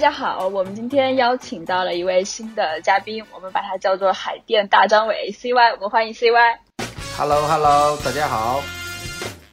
大家好，我们今天邀请到了一位新的嘉宾，我们把他叫做海淀大张伟 CY，我们欢迎 CY。Hello，Hello，大家好。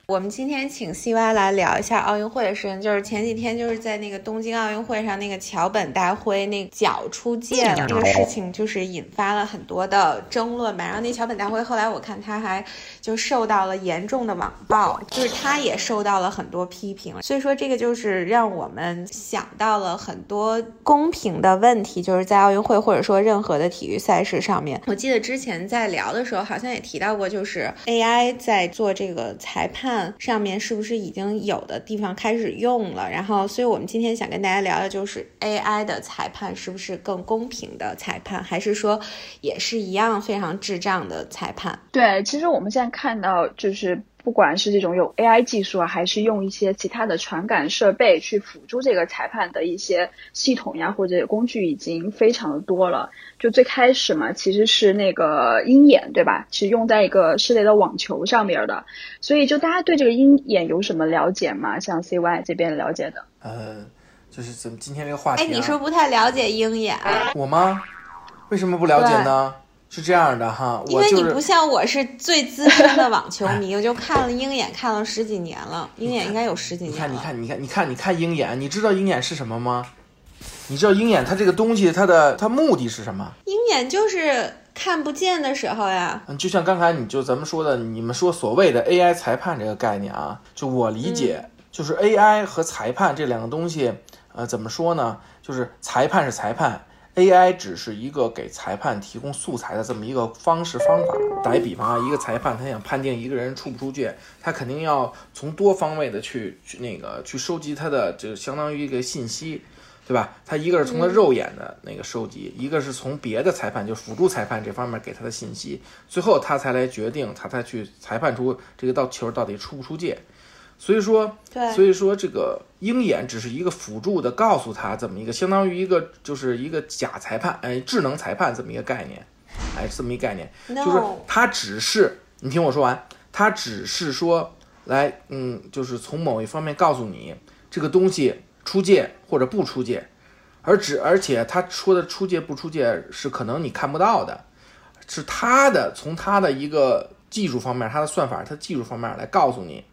我们今天请 CY 来聊一下奥运会的事情，就是前几天就是在那个东京奥运会上，那个桥本大辉那脚出界了这个事情，就是引发了很多的争论吧。然后那桥本大辉后来我看他还就受到了严重的网暴，就是他也受到了很多批评。所以说这个就是让我们想到了很多公平的问题，就是在奥运会或者说任何的体育赛事上面。我记得之前在聊的时候好像也提到过，就是 AI 在做这个裁判。上面是不是已经有的地方开始用了？然后，所以我们今天想跟大家聊的就是 AI 的裁判是不是更公平的裁判，还是说也是一样非常智障的裁判？对，其实我们现在看到就是。不管是这种有 AI 技术啊，还是用一些其他的传感设备去辅助这个裁判的一些系统呀，或者工具，已经非常的多了。就最开始嘛，其实是那个鹰眼，对吧？是用在一个室内的网球上面的。所以，就大家对这个鹰眼有什么了解吗？像 CY 这边了解的？呃，就是怎么今天这个话题？哎，你是不是不太了解鹰眼？我吗？为什么不了解呢？是这样的哈，因为你不像我是最资深的网球迷，我就看了鹰眼看了十几年了，鹰眼应该有十几年。你看，你看，你看，你看，你看鹰眼，你知道鹰眼是什么吗？你知道鹰眼它这个东西它的它目的是什么？鹰眼就是看不见的时候呀。嗯，就像刚才你就咱们说的，你们说所谓的 AI 裁判这个概念啊，就我理解就是 AI 和裁判这两个东西，呃，怎么说呢？就是裁判是裁判。AI 只是一个给裁判提供素材的这么一个方式方法。打一比方啊，一个裁判他想判定一个人出不出界，他肯定要从多方位的去去那个去收集他的就相当于一个信息，对吧？他一个是从他肉眼的那个收集，一个是从别的裁判就辅助裁判这方面给他的信息，最后他才来决定，他才去裁判出这个到球到底出不出界。所以说，对，所以说这个鹰眼只是一个辅助的，告诉他这么一个，相当于一个就是一个假裁判，哎，智能裁判这么一个概念，哎，这么一个概念，就是他只是，你听我说完，他只是说来，嗯，就是从某一方面告诉你这个东西出界或者不出界，而只而且他说的出界不出界是可能你看不到的，是他的从他的一个技术方面，他的算法，他技术方面来告诉你。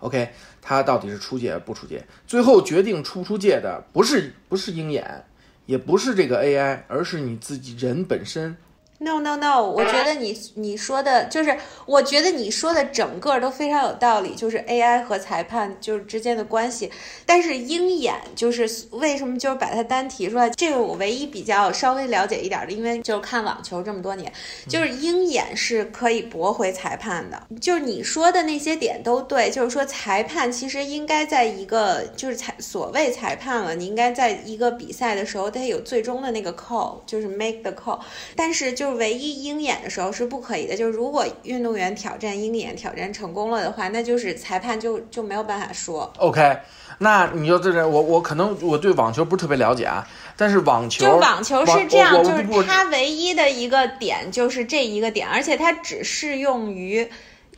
，OK，他到底是出界不出界？最后决定出不出界的，不是不是鹰眼，也不是这个 AI，而是你自己人本身。No no no，我觉得你你说的就是，我觉得你说的整个都非常有道理，就是 AI 和裁判就是之间的关系。但是鹰眼就是为什么就是把它单提出来？这个我唯一比较稍微了解一点的，因为就是看网球这么多年，就是鹰眼是可以驳回裁判的。就是你说的那些点都对，就是说裁判其实应该在一个就是裁所谓裁判了，你应该在一个比赛的时候，他有最终的那个 call，就是 make the call。但是就唯一鹰眼的时候是不可以的，就是如果运动员挑战鹰眼挑战成功了的话，那就是裁判就就没有办法说。OK，那你就这是我我可能我对网球不是特别了解啊，但是网球就网球是这样，就是它唯一的一个点就是这一个点，而且它只适用于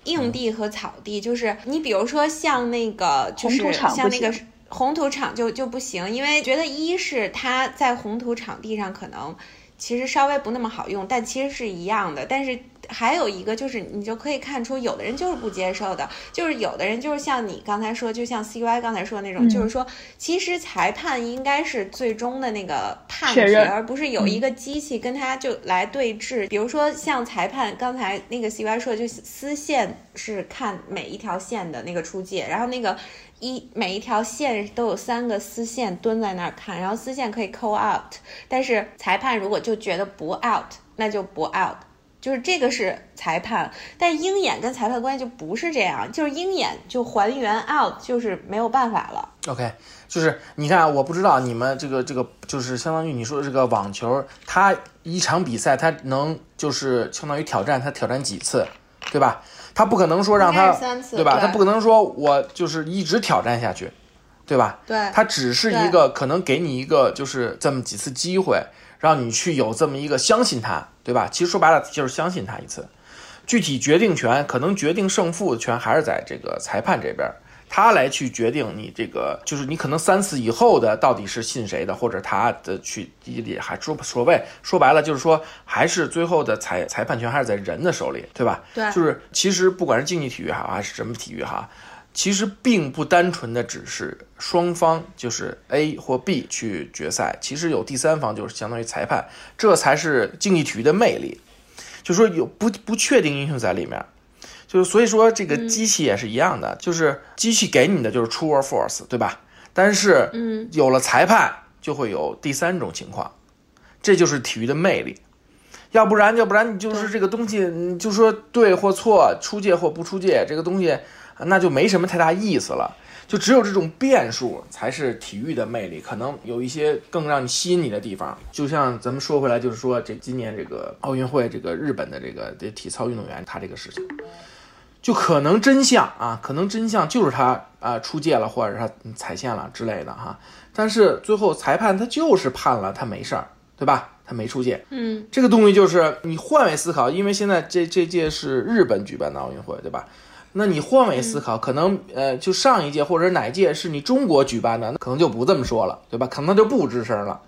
硬地和草地，就是你比如说像那个就是像那个红土场就就不行，因为觉得一是它在红土场地上可能。其实稍微不那么好用，但其实是一样的。但是还有一个就是，你就可以看出，有的人就是不接受的，就是有的人就是像你刚才说，就像 CY 刚才说的那种，就是说，其实裁判应该是最终的那个判决，而不是有一个机器跟他就来对峙。比如说像裁判刚才那个 CY 说，就丝线是看每一条线的那个出界，然后那个。一每一条线都有三个丝线蹲在那儿看，然后丝线可以 call out，但是裁判如果就觉得不 out，那就不 out，就是这个是裁判。但鹰眼跟裁判关系就不是这样，就是鹰眼就还原 out，就是没有办法了。OK，就是你看，我不知道你们这个这个就是相当于你说的这个网球，它一场比赛它能就是相当于挑战它挑战几次，对吧？他不可能说让他，对吧？他不可能说我就是一直挑战下去，对吧？对，他只是一个可能给你一个就是这么几次机会，让你去有这么一个相信他，对吧？其实说白了就是相信他一次，具体决定权可能决定胜负权还是在这个裁判这边。他来去决定你这个，就是你可能三次以后的到底是信谁的，或者他的去也还说所谓说白了就是说，还是最后的裁裁判权还是在人的手里，对吧？对，就是其实不管是竞技体育哈，还是什么体育哈，其实并不单纯的只是双方就是 A 或 B 去决赛，其实有第三方就是相当于裁判，这才是竞技体育的魅力，就说有不不确定因素在里面。就是所以说，这个机器也是一样的，就是机器给你的就是 true or false，对吧？但是，嗯，有了裁判，就会有第三种情况，这就是体育的魅力。要不然，要不然你就是这个东西，你就说对或错，出界或不出界，这个东西那就没什么太大意思了。就只有这种变数才是体育的魅力，可能有一些更让你吸引你的地方。就像咱们说回来，就是说这今年这个奥运会，这个日本的这个这体操运动员，他这个事情。就可能真相啊，可能真相就是他啊出界了，或者是他踩线了之类的哈。但是最后裁判他就是判了他没事儿，对吧？他没出界。嗯，这个东西就是你换位思考，因为现在这这届是日本举办的奥运会，对吧？那你换位思考，可能呃就上一届或者哪届是你中国举办的，那可能就不这么说了，对吧？可能就不吱声了，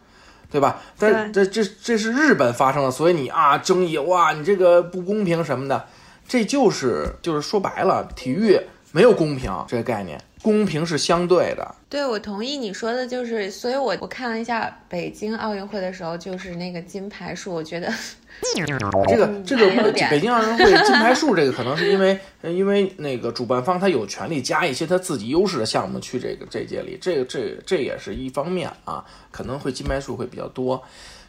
对吧？但这这这是日本发生的，所以你啊争议哇，你这个不公平什么的。这就是就是说白了，体育没有公平这个概念，公平是相对的。对，我同意你说的，就是所以，我我看了一下北京奥运会的时候，就是那个金牌数，我觉得这个这个北京奥运会金牌数这个可能是因为因为那个主办方他有权利加一些他自己优势的项目去这个这届里，这个这这也是一方面啊，可能会金牌数会比较多。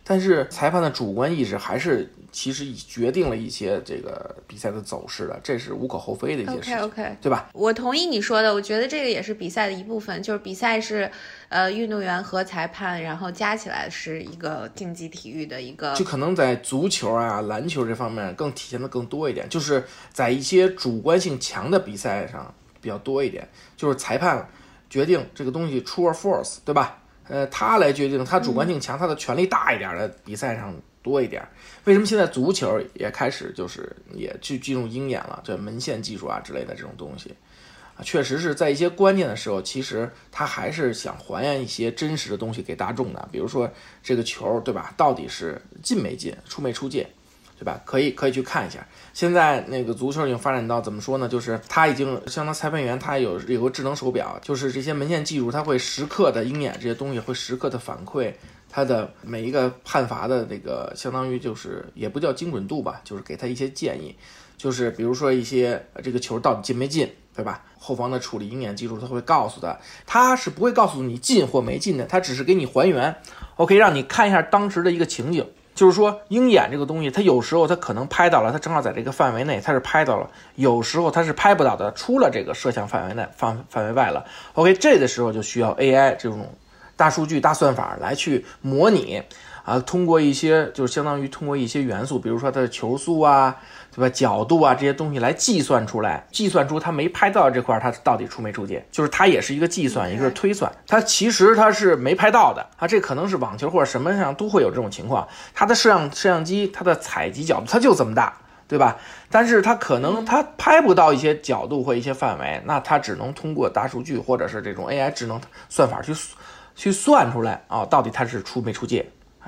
但是裁判的主观意识还是其实已决定了一些这个比赛的走势的，这是无可厚非的一件事情，OK OK，对吧？我同意你说的，我觉得这个也是比赛的一部分，就是比赛是呃运动员和裁判，然后加起来是一个竞技体育的一个。就可能在足球啊、篮球这方面更体现的更多一点，就是在一些主观性强的比赛上比较多一点，就是裁判决定这个东西 true or false，对吧？呃，他来决定，他主观性强，他的权力大一点的比赛上多一点。为什么现在足球也开始就是也去进入鹰眼了？这门线技术啊之类的这种东西，啊，确实是在一些关键的时候，其实他还是想还原一些真实的东西给大众的。比如说这个球，对吧？到底是进没进，出没出界？对吧？可以可以去看一下。现在那个足球已经发展到怎么说呢？就是他已经相当裁判员，他有有个智能手表，就是这些门线技术，他会时刻的鹰眼这些东西会时刻的反馈他的每一个判罚的那个，相当于就是也不叫精准度吧，就是给他一些建议，就是比如说一些这个球到底进没进，对吧？后方的处理鹰眼技术他会告诉他，他是不会告诉你进或没进的，他只是给你还原，OK，让你看一下当时的一个情景。就是说，鹰眼这个东西，它有时候它可能拍到了，它正好在这个范围内，它是拍到了；有时候它是拍不到的，出了这个摄像范围内范范围外了。OK，这个时候就需要 AI 这种大数据、大算法来去模拟。啊，通过一些就是相当于通过一些元素，比如说它的球速啊，对吧？角度啊这些东西来计算出来，计算出它没拍到这块，它到底出没出界，就是它也是一个计算，一个是推算。它其实它是没拍到的啊，这可能是网球或者什么上都会有这种情况。它的摄像摄像机它的采集角度它就这么大，对吧？但是它可能它拍不到一些角度或一些范围，那它只能通过大数据或者是这种 AI 智能算法去去算出来啊，到底它是出没出界。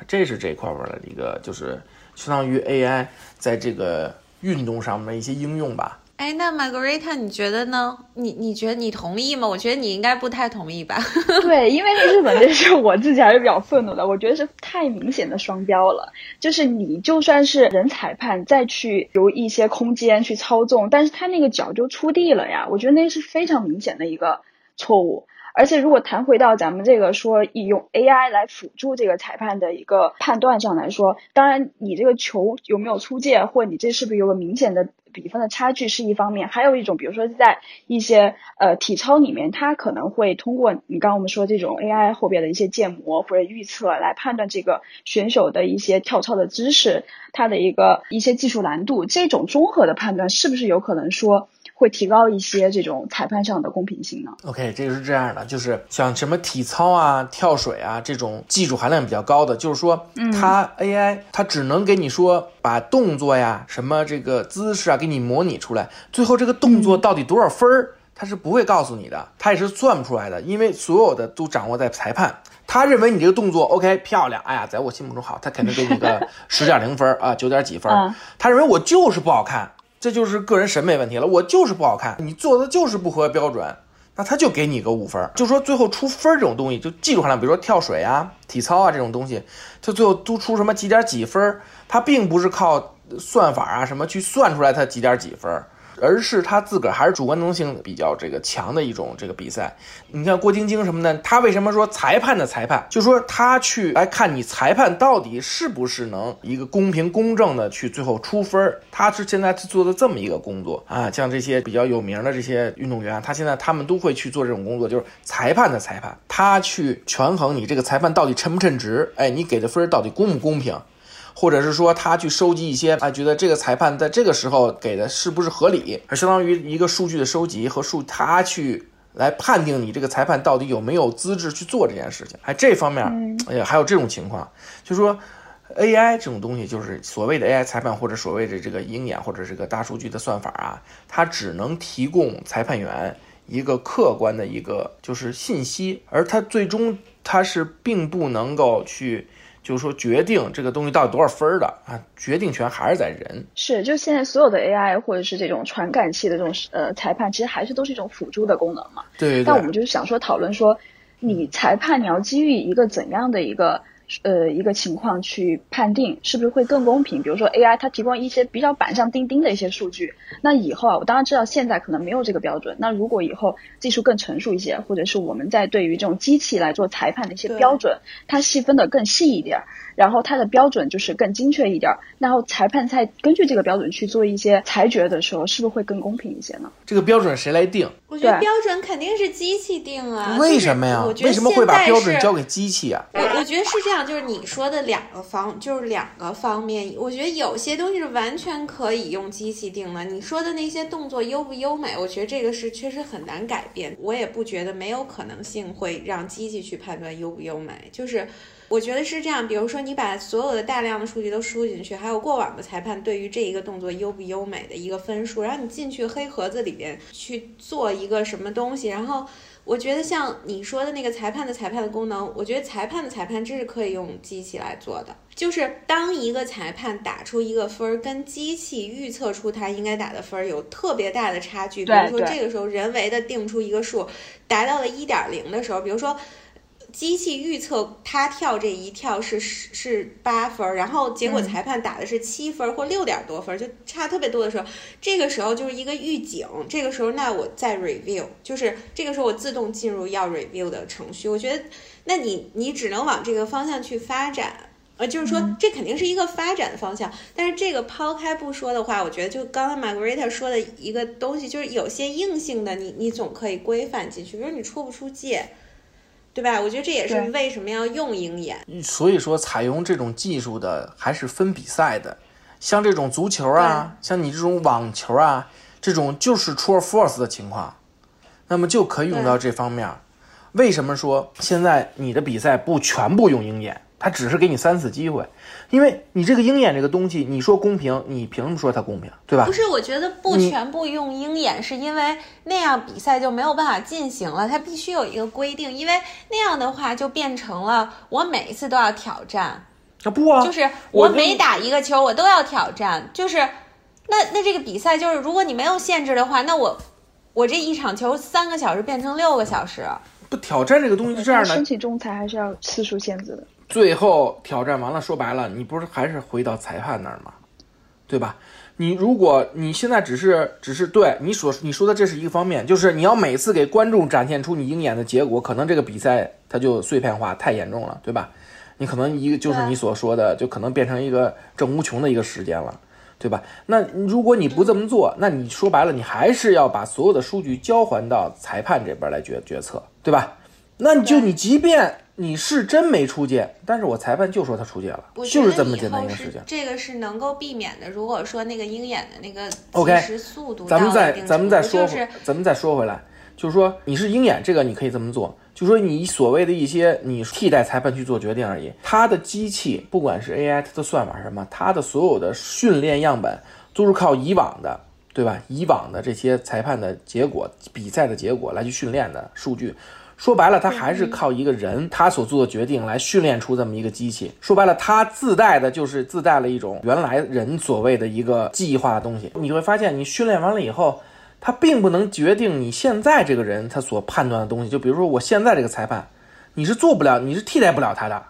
这是这块儿的一个，就是相当于 AI 在这个运动上面的一些应用吧。哎，那 Margarita，你觉得呢？你你觉得你同意吗？我觉得你应该不太同意吧。对，因为日本这事我自己还是比较愤怒的，我觉得是太明显的双标了。就是你就算是人裁判再去留一些空间去操纵，但是他那个脚就出地了呀，我觉得那是非常明显的一个错误。而且，如果谈回到咱们这个说以用 AI 来辅助这个裁判的一个判断上来说，当然你这个球有没有出界，或你这是不是有个明显的比分的差距是一方面，还有一种，比如说在一些呃体操里面，它可能会通过你刚刚我们说这种 AI 后边的一些建模或者预测来判断这个选手的一些跳操的姿势，它的一个一些技术难度，这种综合的判断是不是有可能说？会提高一些这种裁判上的公平性呢？OK，这个是这样的，就是像什么体操啊、跳水啊这种技术含量比较高的，就是说它 AI 它只能给你说把动作呀、什么这个姿势啊给你模拟出来，最后这个动作到底多少分儿，他是不会告诉你的，他也是算不出来的，因为所有的都掌握在裁判。他认为你这个动作 OK 漂亮，哎呀，在我心目中好，他肯定给你个十点零分啊，九点几分。他认为我就是不好看，这就是个人审美问题了，我就是不好看，你做的就是不合标准，那他就给你个五分。就说最后出分这种东西，就技术含量，比如说跳水啊、体操啊这种东西，他最后都出什么几点几分，他并不是靠算法啊什么去算出来他几点几分。而是他自个儿还是主观能性比较这个强的一种这个比赛。你看郭晶晶什么的，他为什么说裁判的裁判？就说他去来看你裁判到底是不是能一个公平公正的去最后出分儿。他是现在做的这么一个工作啊，像这些比较有名的这些运动员，他现在他们都会去做这种工作，就是裁判的裁判，他去权衡你这个裁判到底称不称职，哎，你给的分儿到底公不公平。或者是说他去收集一些啊，觉得这个裁判在这个时候给的是不是合理，而相当于一个数据的收集和数，他去来判定你这个裁判到底有没有资质去做这件事情。哎，这方面，哎呀，还有这种情况，就说 AI 这种东西，就是所谓的 AI 裁判或者所谓的这个鹰眼或者这个大数据的算法啊，它只能提供裁判员一个客观的一个就是信息，而它最终它是并不能够去。就是说，决定这个东西到底多少分的啊？决定权还是在人。是，就现在所有的 AI 或者是这种传感器的这种呃裁判，其实还是都是一种辅助的功能嘛。对。但我们就是想说，讨论说，你裁判你要基于一个怎样的一个。呃，一个情况去判定是不是会更公平？比如说 AI 它提供一些比较板上钉钉的一些数据，那以后啊，我当然知道现在可能没有这个标准。那如果以后技术更成熟一些，或者是我们在对于这种机器来做裁判的一些标准，它细分的更细一点，然后它的标准就是更精确一点，然后裁判在根据这个标准去做一些裁决的时候，是不是会更公平一些呢？这个标准谁来定？我觉得标准肯定是机器定啊。为什么呀？为什么会把标准交给机器啊？我我觉得是这样。就是你说的两个方，就是两个方面。我觉得有些东西是完全可以用机器定的。你说的那些动作优不优美，我觉得这个是确实很难改变。我也不觉得没有可能性会让机器去判断优不优美。就是我觉得是这样，比如说你把所有的大量的数据都输进去，还有过往的裁判对于这一个动作优不优美的一个分数，然后你进去黑盒子里边去做一个什么东西，然后。我觉得像你说的那个裁判的裁判的功能，我觉得裁判的裁判这是可以用机器来做的。就是当一个裁判打出一个分儿，跟机器预测出他应该打的分儿有特别大的差距，比如说这个时候人为的定出一个数，达到了一点零的时候，比如说。机器预测他跳这一跳是是八分，然后结果裁判打的是七分或六点多分，就差特别多的时候，这个时候就是一个预警。这个时候，那我再 review，就是这个时候我自动进入要 review 的程序。我觉得，那你你只能往这个方向去发展，呃，就是说这肯定是一个发展的方向。但是这个抛开不说的话，我觉得就刚才 Margarita 说的一个东西，就是有些硬性的，你你总可以规范进去，比如你出不出界。对吧？我觉得这也是为什么要用鹰眼。所以说，采用这种技术的还是分比赛的，像这种足球啊，像你这种网球啊，这种就是 true force 的情况，那么就可以用到这方面。为什么说现在你的比赛不全部用鹰眼？他只是给你三次机会，因为你这个鹰眼这个东西，你说公平，你凭什么说它公平，对吧？不是，我觉得不全部用鹰眼，是因为那样比赛就没有办法进行了，它必须有一个规定，因为那样的话就变成了我每一次都要挑战。啊不啊，就是我每打一个球，我都要挑战，就是那那这个比赛就是，如果你没有限制的话，那我我这一场球三个小时变成六个小时。不挑战这个东西是这样的，申请仲裁还是要次数限制的。最后挑战完了，说白了，你不是还是回到裁判那儿吗？对吧？你如果你现在只是只是对你所你说的这是一个方面，就是你要每次给观众展现出你鹰眼的结果，可能这个比赛它就碎片化太严重了，对吧？你可能一个就是你所说的，就可能变成一个正无穷的一个时间了，对吧？那如果你不这么做，那你说白了，你还是要把所有的数据交还到裁判这边来决决策，对吧？那你就你即便。你是真没出界，但是我裁判就说他出界了，就是这么简单一个事情。这个是能够避免的。如果说那个鹰眼的那个，OK，速度，咱们再咱们再说，咱们再说回来，就是说你是鹰眼，这个你可以这么做，就说你所谓的一些你替代裁判去做决定而已。它的机器不管是 AI，它的算法什么，它的所有的训练样本都是靠以往的对吧？以往的这些裁判的结果、比赛的结果来去训练的数据。说白了，他还是靠一个人他所做的决定来训练出这么一个机器。说白了，它自带的就是自带了一种原来人所谓的一个记忆化的东西。你会发现，你训练完了以后，它并不能决定你现在这个人他所判断的东西。就比如说，我现在这个裁判，你是做不了，你是替代不了他的。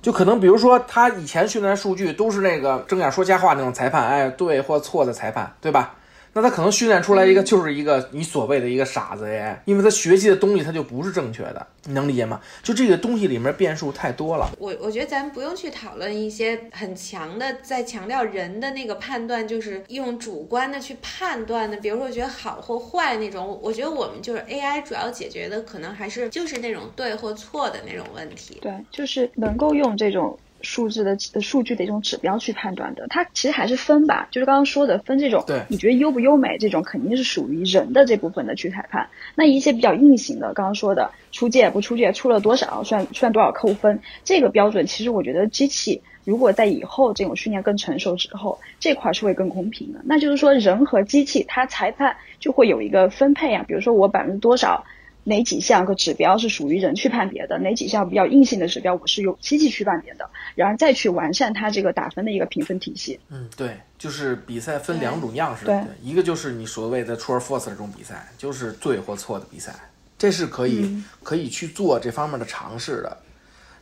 就可能，比如说，他以前训练数据都是那个睁眼说瞎话那种裁判，哎，对或错的裁判，对吧？那他可能训练出来一个就是一个你所谓的一个傻子哎，因为他学习的东西他就不是正确的，你能理解吗？就这个东西里面变数太多了。我我觉得咱不用去讨论一些很强的，在强调人的那个判断，就是用主观的去判断的，比如说觉得好或坏那种。我觉得我们就是 AI 主要解决的可能还是就是那种对或错的那种问题。对，就是能够用这种。数字的数据的一种指标去判断的，它其实还是分吧，就是刚刚说的分这种，对，你觉得优不优美这种肯定是属于人的这部分的去裁判。那一些比较硬性的，刚刚说的出界不出界，出了多少算算多少扣分，这个标准其实我觉得机器如果在以后这种训练更成熟之后，这块是会更公平的。那就是说人和机器它裁判就会有一个分配啊，比如说我百分之多少。哪几项个指标是属于人去判别的？哪几项比较硬性的指标，我是用机器去判别的，然后再去完善它这个打分的一个评分体系。嗯，对，就是比赛分两种样式，对，一个就是你所谓的 true or false 这种比赛，就是对或错的比赛，这是可以可以去做这方面的尝试的。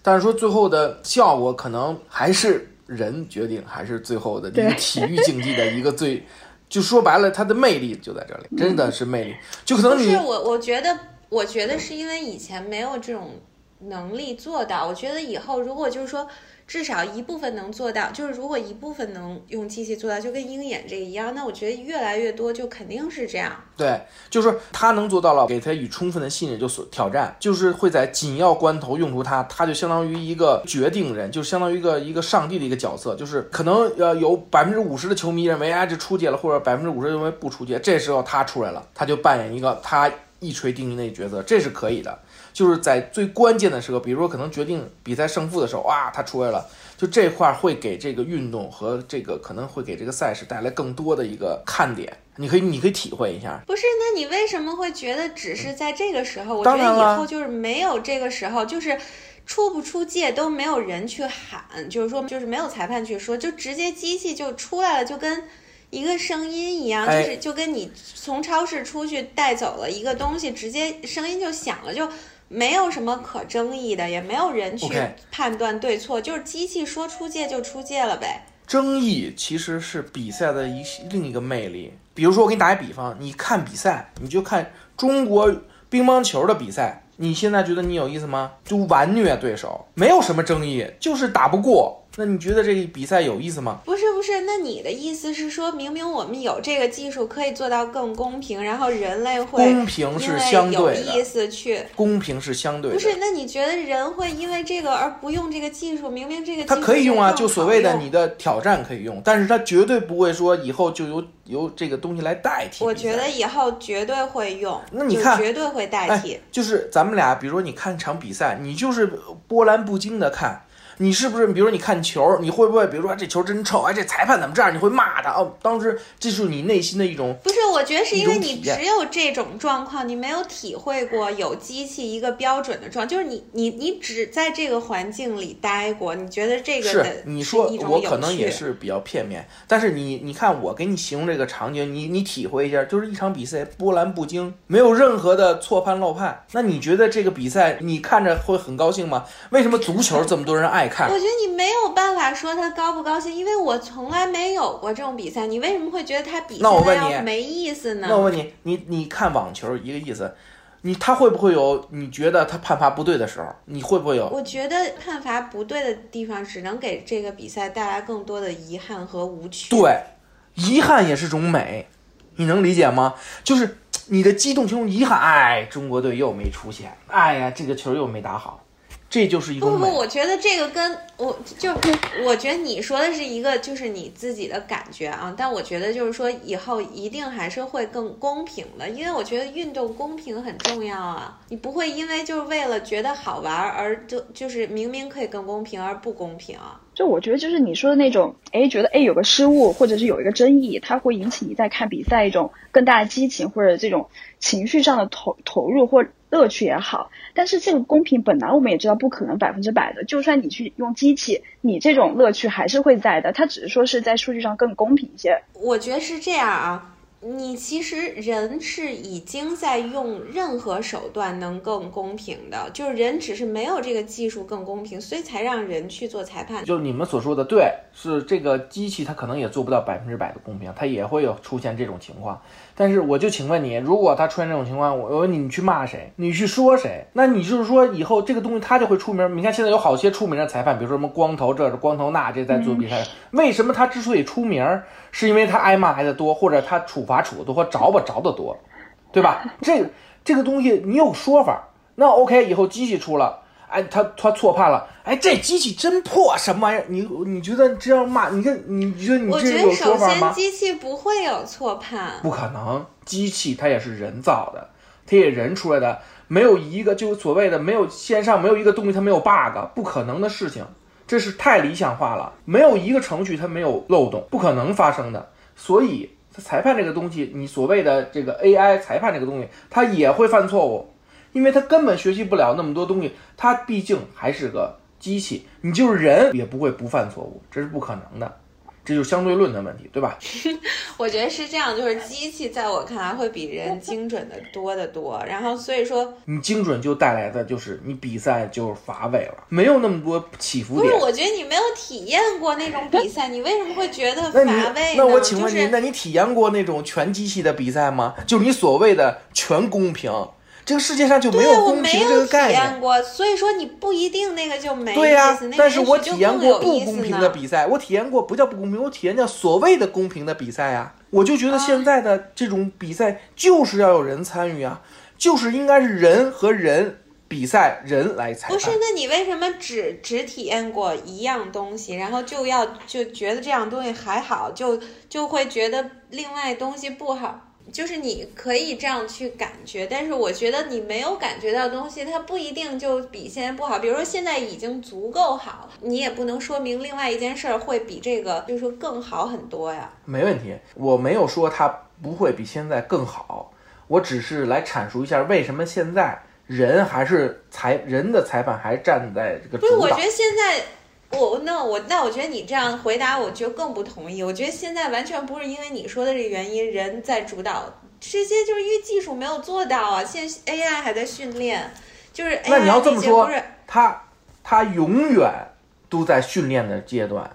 但是说最后的效果可能还是人决定，还是最后的一个体育竞技的一个最，就说白了，它的魅力就在这里，真的是魅力，就可能你是我，我觉得。我觉得是因为以前没有这种能力做到。我觉得以后如果就是说至少一部分能做到，就是如果一部分能用机器做到，就跟鹰眼这个一样，那我觉得越来越多就肯定是这样。对，就是他能做到了，给他以充分的信任，就所挑战，就是会在紧要关头用出他，他就相当于一个决定人，就相当于一个一个上帝的一个角色，就是可能呃有百分之五十的球迷认为哎这出界了，或者百分之五十认为不出界，这时候他出来了，他就扮演一个他。一锤定音那角色，这是可以的，就是在最关键的时刻，比如说可能决定比赛胜负的时候，哇，他出来了，就这块会给这个运动和这个可能会给这个赛事带来更多的一个看点，你可以你可以体会一下。不是，那你为什么会觉得只是在这个时候？我觉得以后就是没有这个时候，就是出不出界都没有人去喊，就是说就是没有裁判去说，就直接机器就出来了，就跟。一个声音一样，就是就跟你从超市出去带走了一个东西，直接声音就响了，就没有什么可争议的，也没有人去判断对错，就是机器说出界就出界了呗。争议其实是比赛的一另一个魅力。比如说，我给你打一比方，你看比赛，你就看中国乒乓球的比赛，你现在觉得你有意思吗？就完虐对手，没有什么争议，就是打不过。那你觉得这个比赛有意思吗？不是不是，那你的意思是说明明我们有这个技术可以做到更公平，然后人类会公平是相对的，有意思去公平是相对的。不是，那你觉得人会因为这个而不用这个技术？明明这个它可以用啊，就所谓的你的挑战可以用，但是它绝对不会说以后就由由这个东西来代替。我觉得以后绝对会用，那你看绝对会代替。就是咱们俩，比如说你看场比赛，你就是波澜不惊的看。你是不是，比如说你看球，你会不会，比如说这球真臭，哎，这裁判怎么这样？你会骂他哦。当时这是你内心的一种，不是？我觉得是因为你只有这种状况，你没有体会过有机器一个标准的状，就是你你你只在这个环境里待过，你觉得这个是你说我可能也是比较片面，但是你你看我给你形容这个场景，你你体会一下，就是一场比赛波澜不惊，没有任何的错判漏判，那你觉得这个比赛你看着会很高兴吗？为什么足球这么多人爱？我觉得你没有办法说他高不高兴，因为我从来没有过这种比赛。你为什么会觉得他比赛要没意思呢？那我问你，你你看网球一个意思，你他会不会有你觉得他判罚不对的时候？你会不会有？我觉得判罚不对的地方，只能给这个比赛带来更多的遗憾和无趣。对，遗憾也是种美，你能理解吗？就是你的激动中遗憾，哎，中国队又没出现，哎呀，这个球又没打好。这就是一个不不，我觉得这个跟我就，我觉得你说的是一个就是你自己的感觉啊，但我觉得就是说以后一定还是会更公平的，因为我觉得运动公平很重要啊，你不会因为就是为了觉得好玩而就就是明明可以更公平而不公平啊。就我觉得就是你说的那种，哎，觉得哎有个失误或者是有一个争议，它会引起你在看比赛一种更大的激情或者这种情绪上的投投入或乐趣也好。但是这个公平本来我们也知道不可能百分之百的，就算你去用机器，你这种乐趣还是会在的。它只是说是在数据上更公平一些。我觉得是这样啊。你其实人是已经在用任何手段能更公平的，就是人只是没有这个技术更公平，所以才让人去做裁判。就你们所说的对，是这个机器它可能也做不到百分之百的公平，它也会有出现这种情况。但是我就请问你，如果他出现这种情况，我问你，你去骂谁？你去说谁？那你就是说以后这个东西他就会出名。你看现在有好些出名的裁判，比如说什么光头，这是光头，那这在做比赛。为什么他之所以出名，是因为他挨骂挨得多，或者他处罚处的多，或着吧着的多，对吧？这个这个东西你有说法，那 OK，以后机器出了。哎，他他错判了。哎，这机器真破，什么玩意儿？你你觉得这样骂？你看，你觉得你这有说法吗？我觉得首先机器不会有错判，不可能。机器它也是人造的，它也人出来的，没有一个就是所谓的没有线上没有一个东西它没有 bug，不可能的事情，这是太理想化了。没有一个程序它没有漏洞，不可能发生的。所以，裁判这个东西，你所谓的这个 AI 裁判这个东西，他也会犯错误。因为他根本学习不了那么多东西，他毕竟还是个机器，你就是人也不会不犯错误，这是不可能的，这就是相对论的问题，对吧？我觉得是这样，就是机器在我看来会比人精准的多得多，然后所以说 你精准就带来的就是你比赛就乏味了，没有那么多起伏点。不是，我觉得你没有体验过那种比赛，你为什么会觉得 乏味呢？那我请问你，那你体验过那种全机器的比赛吗？就是你所谓的全公平。这个世界上就没有公平这个概念，过，所以说你不一定那个就没对呀。但是我体验过不公平的比赛，我体验过不叫不公平，我体验叫所谓的公平的比赛啊。我就觉得现在的这种比赛就是要有人参与啊，就是应该是人和人比赛，人来裁判。不是，那你为什么只只体验过一样东西，然后就要就觉得这样东西还好，就就会觉得另外东西不好？就是你可以这样去感觉，但是我觉得你没有感觉到东西，它不一定就比现在不好。比如说现在已经足够好，你也不能说明另外一件事儿会比这个就是说更好很多呀。没问题，我没有说它不会比现在更好，我只是来阐述一下为什么现在人还是裁人的裁判还站在这个。不是，我觉得现在。我那我那我觉得你这样回答，我就更不同意。我觉得现在完全不是因为你说的这个原因，人在主导这些，就是因为技术没有做到啊。现在 AI 还在训练，就是那你要这么说，它它永远都在训练的阶段，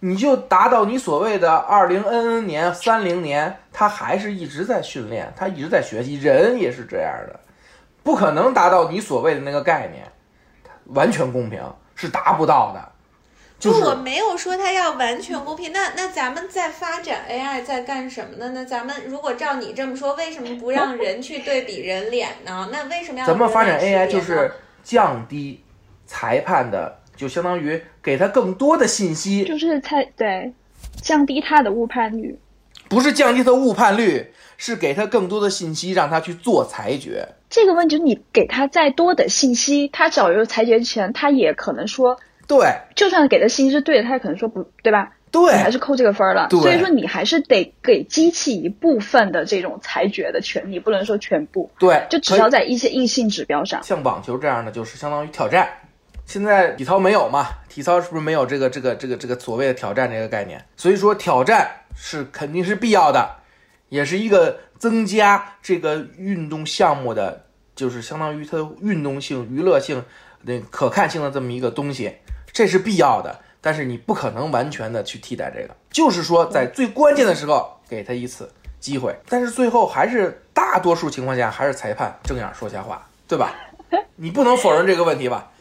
你就达到你所谓的二零 N N 年、三零年，它还是一直在训练，它一直在学习。人也是这样的，不可能达到你所谓的那个概念，完全公平是达不到的。不，我没有说它要完全公平。那那咱们在发展 AI 在干什么呢？那咱们如果照你这么说，为什么不让人去对比人脸呢？那为什么要？咱们发展 AI 就是降低裁判的，就相当于给他更多的信息，就是裁对，降低他的误判率。不是降低他误判率，是给他更多的信息，让他去做裁决。这个问题，你给他再多的信息，他找一个裁决权，他也可能说。对，就算给的信息是对的，他也可能说不对吧？对，你还是扣这个分了。所以说你还是得给机器一部分的这种裁决的权利，不能说全部。对，就只要在一些硬性指标上。像网球这样的，就是相当于挑战。现在体操没有嘛？体操是不是没有这个这个这个这个所谓的挑战这个概念？所以说挑战是肯定是必要的，也是一个增加这个运动项目的，就是相当于它运动性、娱乐性、那可看性的这么一个东西。这是必要的，但是你不可能完全的去替代这个。就是说，在最关键的时候给他一次机会，但是最后还是大多数情况下还是裁判睁眼说瞎话，对吧？你不能否认这个问题吧？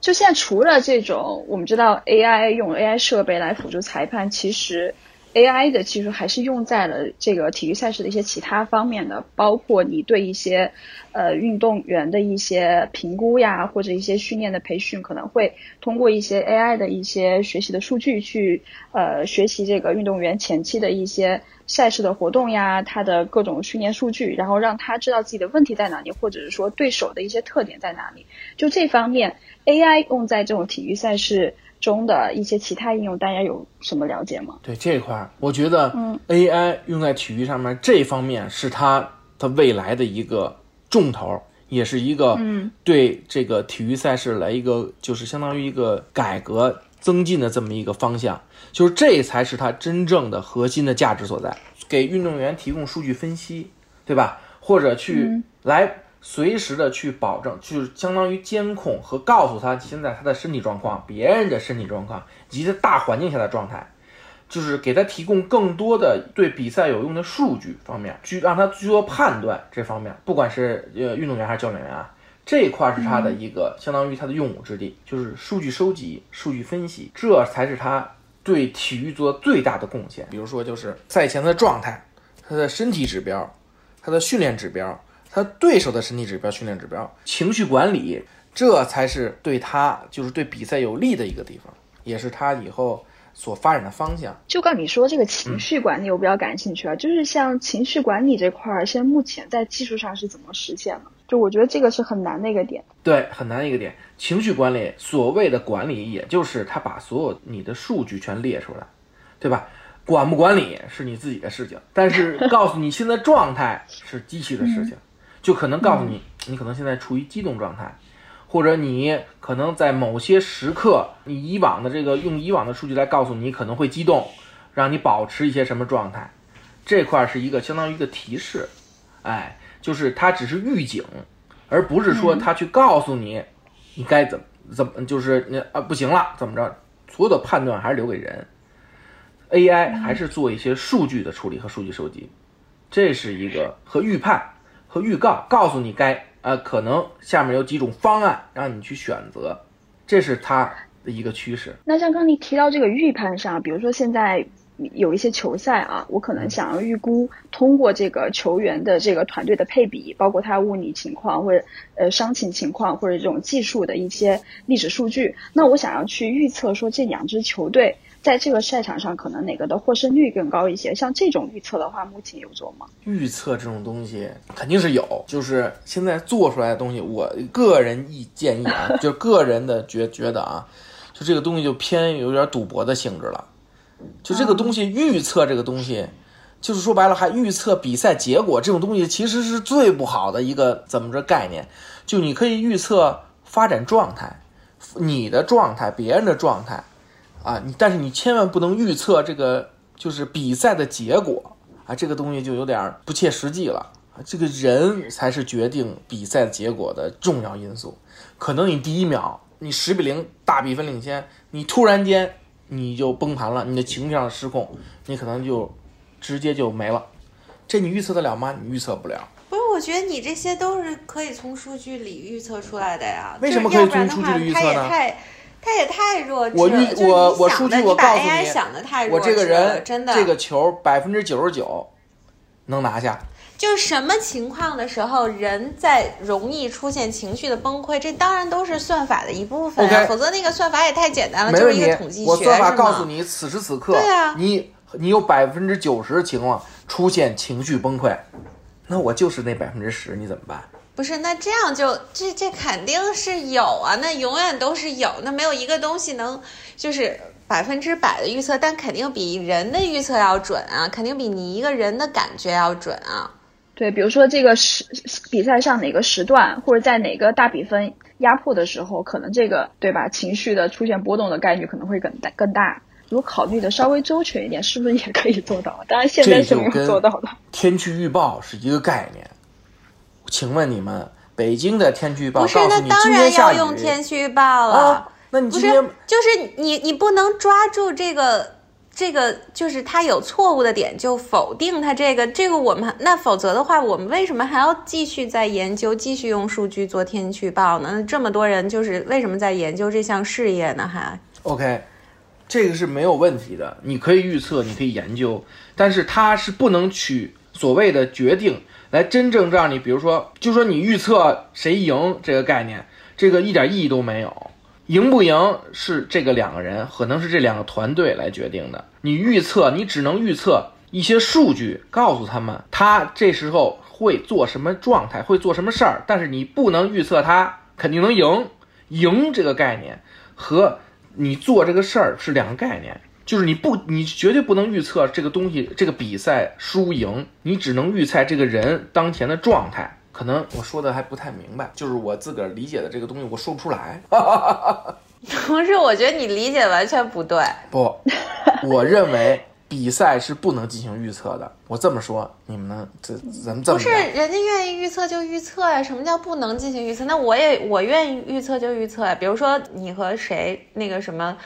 就现在除了这种，我们知道 AI 用 AI 设备来辅助裁判，其实。AI 的技术还是用在了这个体育赛事的一些其他方面的，包括你对一些呃运动员的一些评估呀，或者一些训练的培训，可能会通过一些 AI 的一些学习的数据去呃学习这个运动员前期的一些赛事的活动呀，他的各种训练数据，然后让他知道自己的问题在哪里，或者是说对手的一些特点在哪里。就这方面，AI 用在这种体育赛事。中的一些其他应用，大家有什么了解吗？对这块儿，我觉得嗯 AI 用在体育上面这方面是它的未来的一个重头，也是一个嗯对这个体育赛事来一个就是相当于一个改革增进的这么一个方向，就是这才是它真正的核心的价值所在，给运动员提供数据分析，对吧？或者去来。随时的去保证，就是相当于监控和告诉他现在他的身体状况、别人的身体状况以及大环境下的状态，就是给他提供更多的对比赛有用的数据方面，去让他去做判断。这方面，不管是呃运动员还是教练员啊，这一块是他的一个相当于他的用武之地，就是数据收集、数据分析，这才是他对体育做最大的贡献。比如说，就是赛前的状态、他的身体指标、他的训练指标。他对手的身体指标、训练指标、情绪管理，这才是对他就是对比赛有利的一个地方，也是他以后所发展的方向。就刚你说这个情绪管理，我比较感兴趣啊，就是像情绪管理这块儿，现在目前在技术上是怎么实现的？就我觉得这个是很难的一个点。对，很难的一个点。情绪管理，所谓的管理，也就是他把所有你的数据全列出来，对吧？管不管理是你自己的事情，但是告诉你现在状态是机器的事情。就可能告诉你，你可能现在处于激动状态，或者你可能在某些时刻，你以往的这个用以往的数据来告诉你可能会激动，让你保持一些什么状态，这块是一个相当于一个提示，哎，就是它只是预警，而不是说它去告诉你你该怎么怎么，就是你啊不行了怎么着，所有的判断还是留给人，AI 还是做一些数据的处理和数据收集，这是一个和预判。和预告告诉你该呃可能下面有几种方案让你去选择，这是它的一个趋势。那像刚你提到这个预判上，比如说现在有一些球赛啊，我可能想要预估通过这个球员的这个团队的配比，包括他物理情况或者呃伤情情况或者这种技术的一些历史数据，那我想要去预测说这两支球队。在这个赛场上，可能哪个的获胜率更高一些？像这种预测的话，目前有做吗？预测这种东西肯定是有，就是现在做出来的东西，我个人意建议啊，就个人的觉觉得啊，就这个东西就偏有点赌博的性质了。就这个东西预测这个东西，就是说白了还预测比赛结果，这种东西其实是最不好的一个怎么着概念？就你可以预测发展状态，你的状态，别人的状态。啊，你但是你千万不能预测这个就是比赛的结果啊，这个东西就有点不切实际了啊。这个人才是决定比赛结果的重要因素。可能你第一秒你十比零大比分领先，你突然间你就崩盘了，你的情绪上失控，你可能就直接就没了。这你预测得了吗？你预测不了。不是，我觉得你这些都是可以从数据里预测出来的呀。为什么可以从数据里预测呢？他也太弱智了！我预我我数据我告诉你，我这个人真的这个球百分之九十九能拿下。就是什么情况的时候，人在容易出现情绪的崩溃，这当然都是算法的一部分啊。否则那个算法也太简单了，就是一个统计学我算法告诉你，此时此刻，对啊，你你有百分之九十的情况出现情绪崩溃，那我就是那百分之十，你怎么办？不是，那这样就这这肯定是有啊，那永远都是有，那没有一个东西能就是百分之百的预测，但肯定比人的预测要准啊，肯定比你一个人的感觉要准啊。对，比如说这个时比赛上哪个时段，或者在哪个大比分压迫的时候，可能这个对吧，情绪的出现波动的概率可能会更大更大。如果考虑的稍微周全一点，是不是也可以做到？当然现在是没有做到的。天气预报是一个概念。请问你们，北京的天气预报不是那当然要用天气预报了。那你不是就是你你不能抓住这个这个，就是它有错误的点就否定它这个这个我们那否则的话，我们为什么还要继续在研究，继续用数据做天气预报呢？这么多人就是为什么在研究这项事业呢？还 OK，这个是没有问题的，你可以预测，你可以研究，但是它是不能取所谓的决定。来真正让你，比如说，就说你预测谁赢这个概念，这个一点意义都没有。赢不赢是这个两个人，可能是这两个团队来决定的。你预测，你只能预测一些数据，告诉他们他这时候会做什么状态，会做什么事儿。但是你不能预测他肯定能赢。赢这个概念和你做这个事儿是两个概念，就是你不，你绝对不能预测这个东西，这个比赛输赢，你只能预测这个人当前的状态。可能我说的还不太明白，就是我自个儿理解的这个东西，我说不出来。不是，我觉得你理解完全不对。不，我认为比赛是不能进行预测的。我这么说，你们能这咱们这么不是人家愿意预测就预测呀？什么叫不能进行预测？那我也我愿意预测就预测呀。比如说你和谁那个什么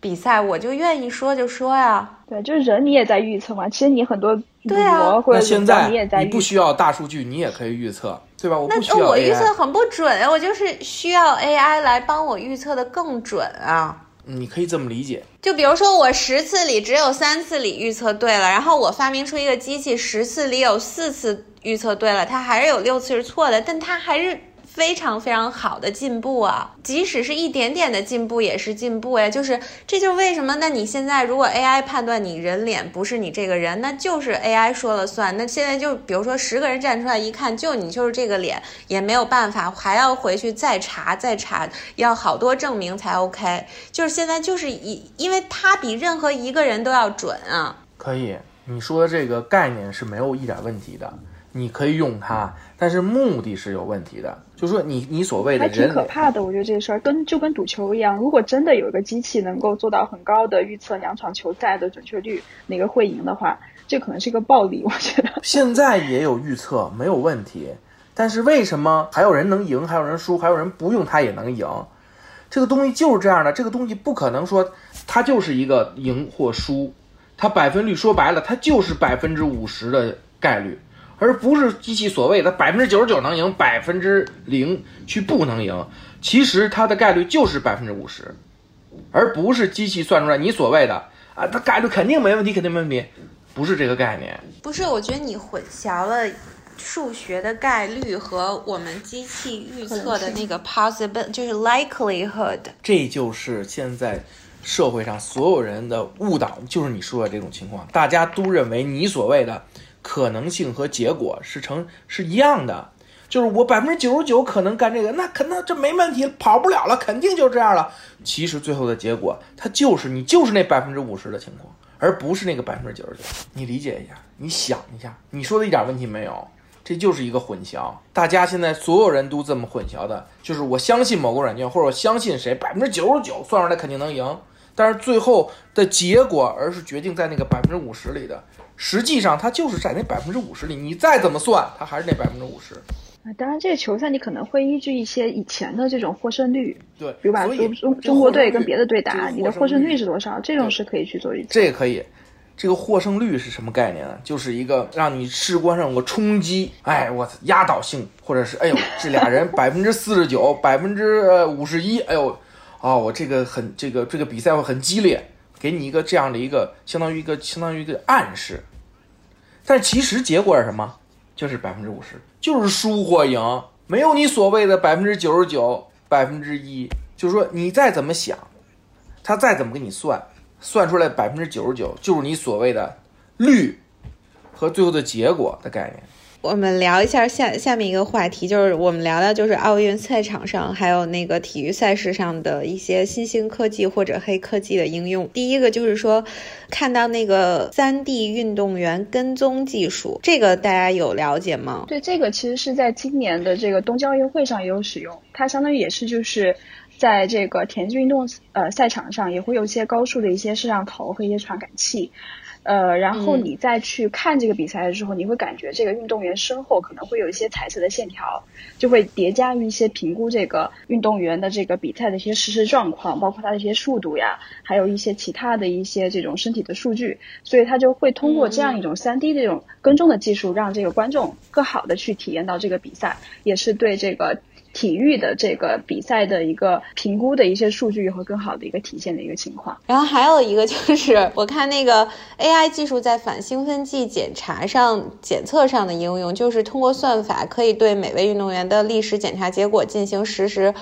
比赛，我就愿意说就说呀。对，就是人你也在预测嘛。其实你很多对啊，那现在你也在，你不需要大数据，你也可以预测。对吧？我那我预测很不准啊，我就是需要 AI 来帮我预测的更准啊。你可以这么理解，就比如说我十次里只有三次里预测对了，然后我发明出一个机器，十次里有四次预测对了，它还是有六次是错的，但它还是。非常非常好的进步啊！即使是一点点的进步也是进步呀。就是，这就是为什么？那你现在如果 AI 判断你人脸不是你这个人，那就是 AI 说了算。那现在就比如说十个人站出来一看，就你就是这个脸，也没有办法，还要回去再查再查，要好多证明才 OK。就是现在就是一，因为它比任何一个人都要准啊。可以，你说的这个概念是没有一点问题的。你可以用它，但是目的是有问题的。就是说，你你所谓的人，还挺可怕的。我觉得这事儿跟就跟赌球一样，如果真的有一个机器能够做到很高的预测两场球赛的准确率，哪个会赢的话，这可能是一个暴利。我觉得 现在也有预测，没有问题。但是为什么还有人能赢，还有人输，还有人不用它也能赢？这个东西就是这样的。这个东西不可能说它就是一个赢或输，它百分率说白了，它就是百分之五十的概率。而不是机器所谓的百分之九十九能赢，百分之零去不能赢，其实它的概率就是百分之五十，而不是机器算出来你所谓的啊，它概率肯定没问题，肯定没问题，不是这个概念。不是，我觉得你混淆了数学的概率和我们机器预测的那个 possible，就是 likelihood。这就是现在社会上所有人的误导，就是你说的这种情况，大家都认为你所谓的。可能性和结果是成是一样的，就是我百分之九十九可能干这个，那可能这没问题，跑不了了，肯定就这样了。其实最后的结果，它就是你就是那百分之五十的情况，而不是那个百分之九十九。你理解一下，你想一下，你说的一点问题没有，这就是一个混淆。大家现在所有人都这么混淆的，就是我相信某个软件，或者我相信谁，百分之九十九算出来肯定能赢，但是最后的结果，而是决定在那个百分之五十里的。实际上，它就是在那百分之五十里，你再怎么算，它还是那百分之五十。啊，当然，这个球赛你可能会依据一些以前的这种获胜率，对，比如把中中中国队跟别的队打，你的获胜率是多少？这种是可以去做预测。这个可以，这个获胜率是什么概念呢？就是一个让你事关上有个冲击，哎，我压倒性，或者是哎呦，这俩人百分之四十九，百分之五十一，哎呦，哦，我这个很这个这个比赛会很激烈，给你一个这样的一个相当于一个相当于一个暗示。但其实结果是什么？就是百分之五十，就是输或赢，没有你所谓的百分之九十九、百分之一。就是说，你再怎么想，他再怎么给你算，算出来百分之九十九，就是你所谓的率和最后的结果的概念。我们聊一下下下面一个话题，就是我们聊聊就是奥运赛场上还有那个体育赛事上的一些新兴科技或者黑科技的应用。第一个就是说，看到那个三 D 运动员跟踪技术，这个大家有了解吗？对，这个其实是在今年的这个东京奥运会上也有使用，它相当于也是就是在这个田径运动呃赛场上也会有一些高速的一些摄像头和一些传感器。呃，然后你再去看这个比赛的时候，你会感觉这个运动员身后可能会有一些彩色的线条，就会叠加于一些评估这个运动员的这个比赛的一些实时状况，包括他的一些速度呀，还有一些其他的一些这种身体的数据，所以他就会通过这样一种三 D 这种跟踪的技术，让这个观众更好的去体验到这个比赛，也是对这个。体育的这个比赛的一个评估的一些数据会更好的一个体现的一个情况。然后还有一个就是，我看那个 AI 技术在反兴奋剂检查上、检测上的应用，就是通过算法可以对每位运动员的历史检查结果进行实时。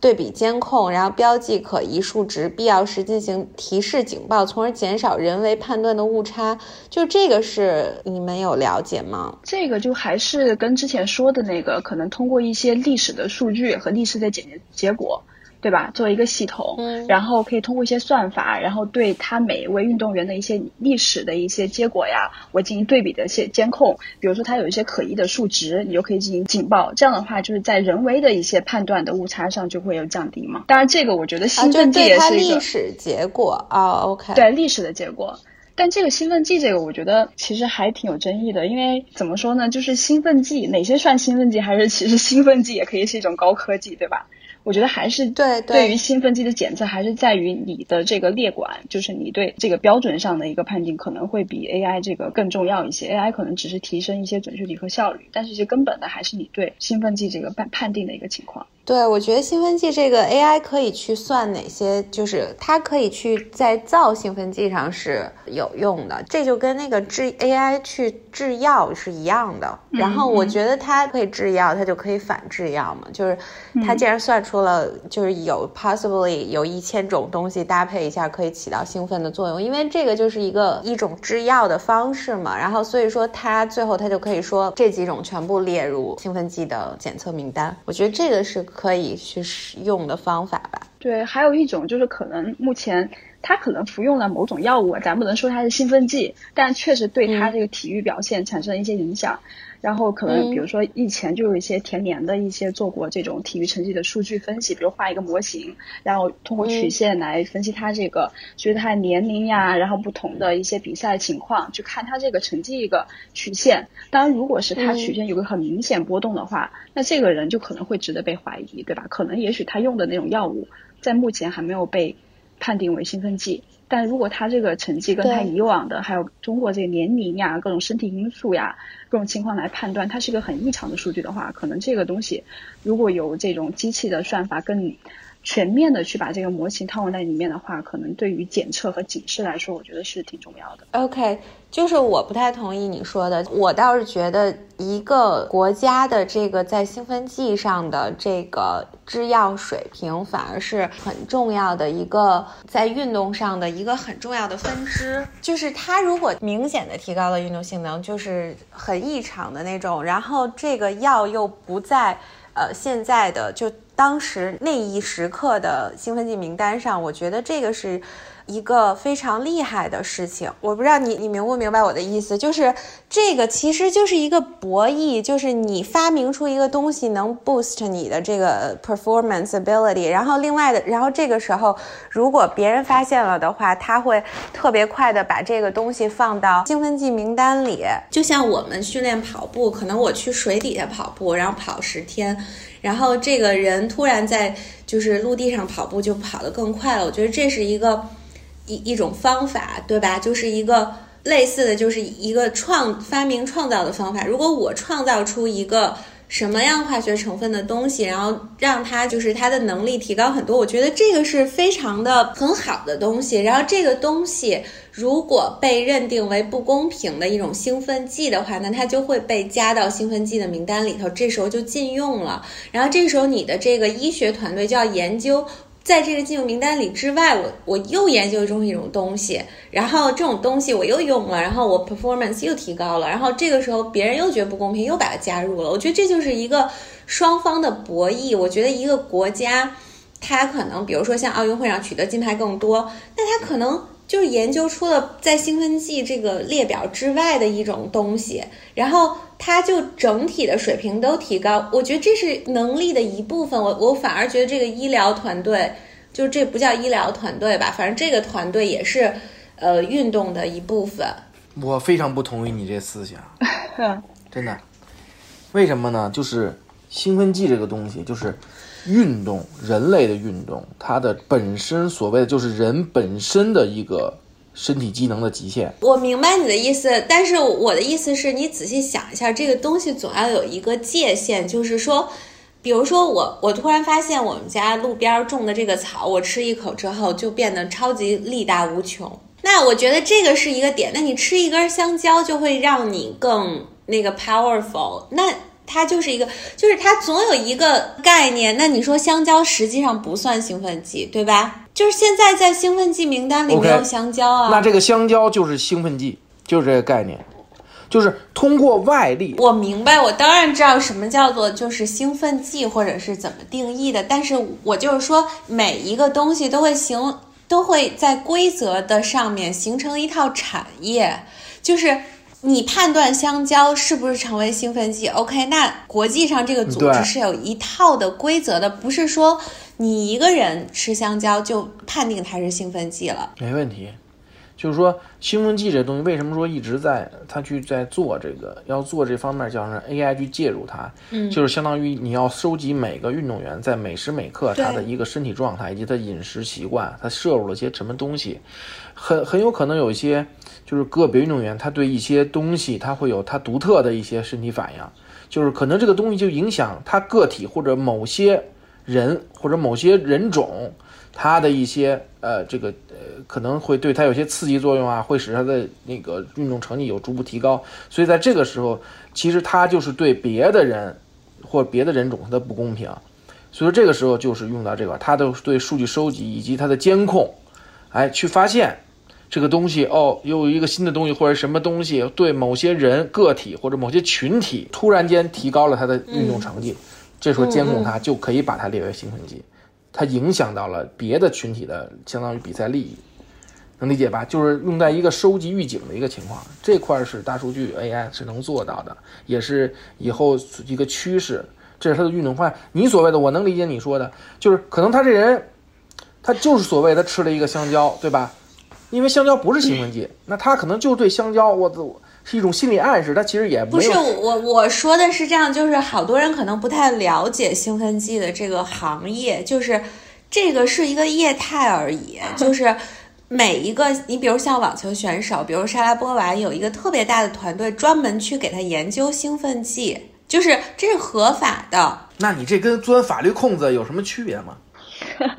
对比监控，然后标记可疑数值，必要时进行提示警报，从而减少人为判断的误差。就这个是你们有了解吗？这个就还是跟之前说的那个，可能通过一些历史的数据和历史的检验结果，对吧？作为一个系统，然后可以通过一些算法，然后对他每一位运动员的一些历史的一些结果呀，我进行对比的一些监控。比如说他有一些可疑的数值，你就可以进行警报。这样的话，就是在人为的一些判断的误差上就会有降低嘛。当然，这个我觉得兴奋剂也是一个历史结果啊。OK，对历史的结果。但这个兴奋剂，这个我觉得其实还挺有争议的，因为怎么说呢，就是兴奋剂哪些算兴奋剂，还是其实兴奋剂也可以是一种高科技，对吧？我觉得还是对对于兴奋剂的检测，还是在于你的这个列管，就是你对这个标准上的一个判定，可能会比 AI 这个更重要一些。AI 可能只是提升一些准确率和效率，但是其根本的还是你对兴奋剂这个判判定的一个情况。对，我觉得兴奋剂这个 AI 可以去算哪些，就是它可以去在造兴奋剂上是有用的，这就跟那个制 AI 去制药是一样的。然后我觉得它可以制药，它就可以反制药嘛，就是它既然算出了，就是有 possibly 有一千种东西搭配一下可以起到兴奋的作用，因为这个就是一个一种制药的方式嘛。然后所以说它最后它就可以说这几种全部列入兴奋剂的检测名单。我觉得这个是。可以去使用的方法吧。对，还有一种就是可能目前他可能服用了某种药物，咱不能说它是兴奋剂，但确实对他这个体育表现产生了一些影响。然后可能比如说以前就有一些田联的一些做过这种体育成绩的数据分析，比如画一个模型，然后通过曲线来分析他这个，就是他的年龄呀，然后不同的一些比赛情况，去看他这个成绩一个曲线。当然，如果是他曲线有个很明显波动的话，那这个人就可能会值得被怀疑，对吧？可能也许他用的那种药物在目前还没有被判定为兴奋剂。但如果他这个成绩跟他以往的，还有通过这个年龄呀、各种身体因素呀、各种情况来判断，它是一个很异常的数据的话，可能这个东西如果有这种机器的算法更。全面的去把这个模型套用在里面的话，可能对于检测和警示来说，我觉得是挺重要的。OK，就是我不太同意你说的，我倒是觉得一个国家的这个在兴奋剂上的这个制药水平，反而是很重要的一个在运动上的一个很重要的分支。就是它如果明显的提高了运动性能，就是很异常的那种，然后这个药又不在呃现在的就。当时那一时刻的兴奋剂名单上，我觉得这个是一个非常厉害的事情。我不知道你你明不明白我的意思，就是这个其实就是一个博弈，就是你发明出一个东西能 boost 你的这个 performance ability，然后另外的，然后这个时候如果别人发现了的话，他会特别快的把这个东西放到兴奋剂名单里。就像我们训练跑步，可能我去水底下跑步，然后跑十天。然后这个人突然在就是陆地上跑步就跑得更快了，我觉得这是一个一一种方法，对吧？就是一个类似的就是一个创发明创造的方法。如果我创造出一个。什么样化学成分的东西，然后让它就是它的能力提高很多，我觉得这个是非常的很好的东西。然后这个东西如果被认定为不公平的一种兴奋剂的话，那它就会被加到兴奋剂的名单里头，这时候就禁用了。然后这时候你的这个医学团队就要研究。在这个进入名单里之外，我我又研究中一种东西，然后这种东西我又用了，然后我 performance 又提高了，然后这个时候别人又觉得不公平，又把它加入了。我觉得这就是一个双方的博弈。我觉得一个国家，它可能比如说像奥运会上取得金牌更多，那它可能。就是研究出了在兴奋剂这个列表之外的一种东西，然后它就整体的水平都提高。我觉得这是能力的一部分。我我反而觉得这个医疗团队，就这不叫医疗团队吧，反正这个团队也是，呃，运动的一部分。我非常不同意你这思想，真的。为什么呢？就是兴奋剂这个东西，就是。运动，人类的运动，它的本身所谓的就是人本身的一个身体机能的极限。我明白你的意思，但是我的意思是你仔细想一下，这个东西总要有一个界限，就是说，比如说我，我突然发现我们家路边种的这个草，我吃一口之后就变得超级力大无穷，那我觉得这个是一个点。那你吃一根香蕉就会让你更那个 powerful，那。它就是一个，就是它总有一个概念。那你说香蕉实际上不算兴奋剂，对吧？就是现在在兴奋剂名单里没有香蕉啊。那这个香蕉就是兴奋剂，就是这个概念。就是通过外力。我明白，我当然知道什么叫做就是兴奋剂或者是怎么定义的，但是我就是说每一个东西都会形都会在规则的上面形成一套产业，就是你判断香蕉是不是成为兴奋剂，OK？那国际上这个组织是有一套的规则的，不是说你一个人吃香蕉就判定它是兴奋剂了，没问题。就是说，兴奋剂这东西为什么说一直在他去在做这个，要做这方面，叫让 AI 去介入它，嗯，就是相当于你要收集每个运动员在每时每刻他的一个身体状态以及他饮食习惯，他摄入了些什么东西，很很有可能有一些就是个别运动员他对一些东西他会有他独特的一些身体反应，就是可能这个东西就影响他个体或者某些人或者某些人种。他的一些呃，这个呃，可能会对他有些刺激作用啊，会使他的那个运动成绩有逐步提高。所以在这个时候，其实他就是对别的人或别的人种他的不公平。所以说这个时候就是用到这个，他的对数据收集以及他的监控，哎，去发现这个东西哦，又有一个新的东西或者什么东西对某些人个体或者某些群体突然间提高了他的运动成绩，这时候监控他就可以把它列为兴奋剂。它影响到了别的群体的相当于比赛利益，能理解吧？就是用在一个收集预警的一个情况，这块是大数据 AI 是能做到的，也是以后一个趋势。这是它的运动方案。你所谓的，我能理解你说的，就是可能他这人，他就是所谓他吃了一个香蕉，对吧？因为香蕉不是兴奋剂，那他可能就对香蕉，我我。是一种心理暗示，它其实也不是我我说的是这样，就是好多人可能不太了解兴奋剂的这个行业，就是这个是一个业态而已，就是每一个你比如像网球选手，比如莎拉波娃有一个特别大的团队专门去给他研究兴奋剂，就是这是合法的。那你这跟钻法律空子有什么区别吗？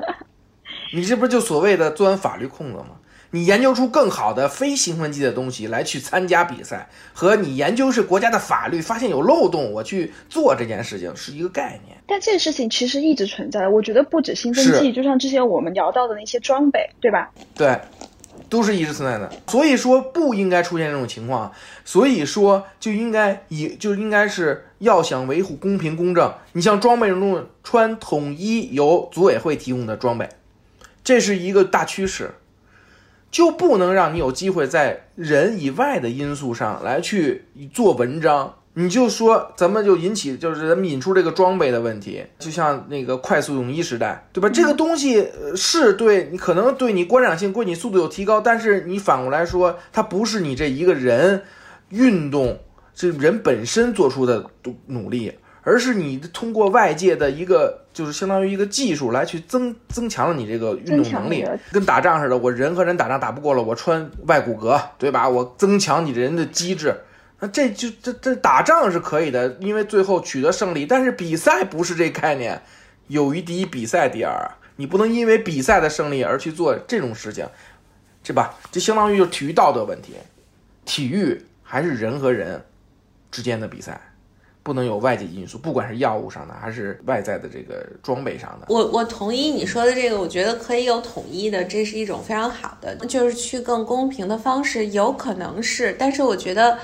你这不就所谓的钻法律空子吗？你研究出更好的非兴奋剂的东西来去参加比赛，和你研究是国家的法律发现有漏洞，我去做这件事情是一个概念。但这个事情其实一直存在，我觉得不止兴奋剂，就像之前我们聊到的那些装备，对吧？对，都是一直存在的。所以说不应该出现这种情况，所以说就应该以就应该是要想维护公平公正，你像装备中穿统一由组委会提供的装备，这是一个大趋势。就不能让你有机会在人以外的因素上来去做文章，你就说咱们就引起就是咱们引出这个装备的问题，就像那个快速泳衣时代，对吧？这个东西是对你可能对你观赏性、对你速度有提高，但是你反过来说，它不是你这一个人运动这人本身做出的努力。而是你通过外界的一个，就是相当于一个技术来去增增强了你这个运动能力，跟打仗似的，我人和人打仗打不过了，我穿外骨骼，对吧？我增强你人的机制，那这就这这打仗是可以的，因为最后取得胜利。但是比赛不是这概念，友谊第一，比赛第二，你不能因为比赛的胜利而去做这种事情，对吧？这相当于就体育道德问题，体育还是人和人之间的比赛。不能有外界因素，不管是药物上的还是外在的这个装备上的。我我同意你说的这个，我觉得可以有统一的，这是一种非常好的，就是去更公平的方式，有可能是，但是我觉得。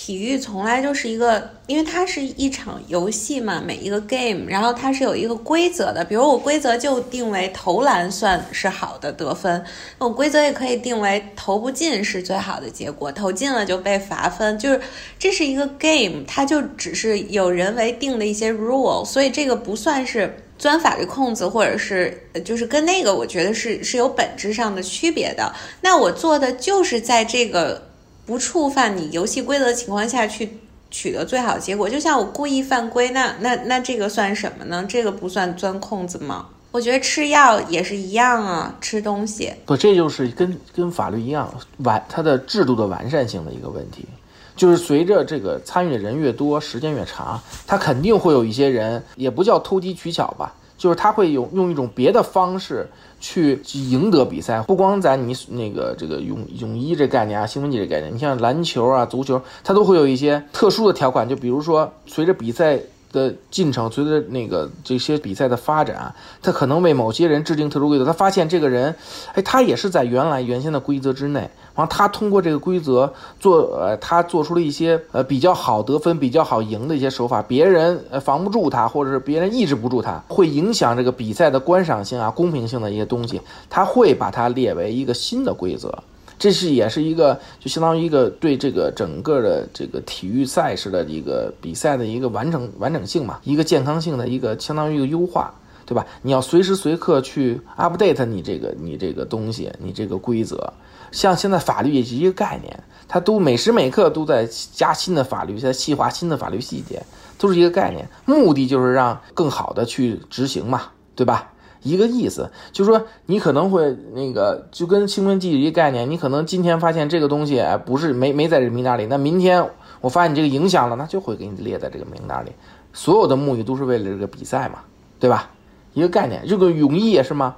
体育从来就是一个，因为它是一场游戏嘛，每一个 game，然后它是有一个规则的。比如我规则就定为投篮算是好的得分，我规则也可以定为投不进是最好的结果，投进了就被罚分。就是这是一个 game，它就只是有人为定的一些 rule，所以这个不算是钻法律空子，或者是就是跟那个我觉得是是有本质上的区别的。那我做的就是在这个。不触犯你游戏规则的情况下去取得最好结果，就像我故意犯规，那那那这个算什么呢？这个不算钻空子吗？我觉得吃药也是一样啊，吃东西不，这就是跟跟法律一样完它的制度的完善性的一个问题，就是随着这个参与的人越多，时间越长，他肯定会有一些人，也不叫偷机取巧吧，就是他会有用一种别的方式。去赢得比赛，不光在你那个这个泳泳衣这概念啊，兴奋剂这概念，你像篮球啊、足球，它都会有一些特殊的条款。就比如说，随着比赛的进程，随着那个这些比赛的发展，他可能为某些人制定特殊规则。他发现这个人，哎，他也是在原来原先的规则之内。然后他通过这个规则做，呃，他做出了一些呃比较好得分、比较好赢的一些手法，别人呃防不住他，或者是别人抑制不住他，会影响这个比赛的观赏性啊、公平性的一些东西，他会把它列为一个新的规则。这是也是一个，就相当于一个对这个整个的这个体育赛事的一个比赛的一个完整完整性嘛，一个健康性的一个相当于一个优化，对吧？你要随时随刻去 update 你这个你这个东西，你这个规则，像现在法律也是一个概念，它都每时每刻都在加新的法律，在细化新的法律细节，都是一个概念，目的就是让更好的去执行嘛，对吧？一个意思，就是说你可能会那个就跟兴奋剂一个概念，你可能今天发现这个东西不是没没在这名单里，那明天我发现你这个影响了，那就会给你列在这个名单里。所有的目的都是为了这个比赛嘛，对吧？一个概念，这个泳衣也是吗？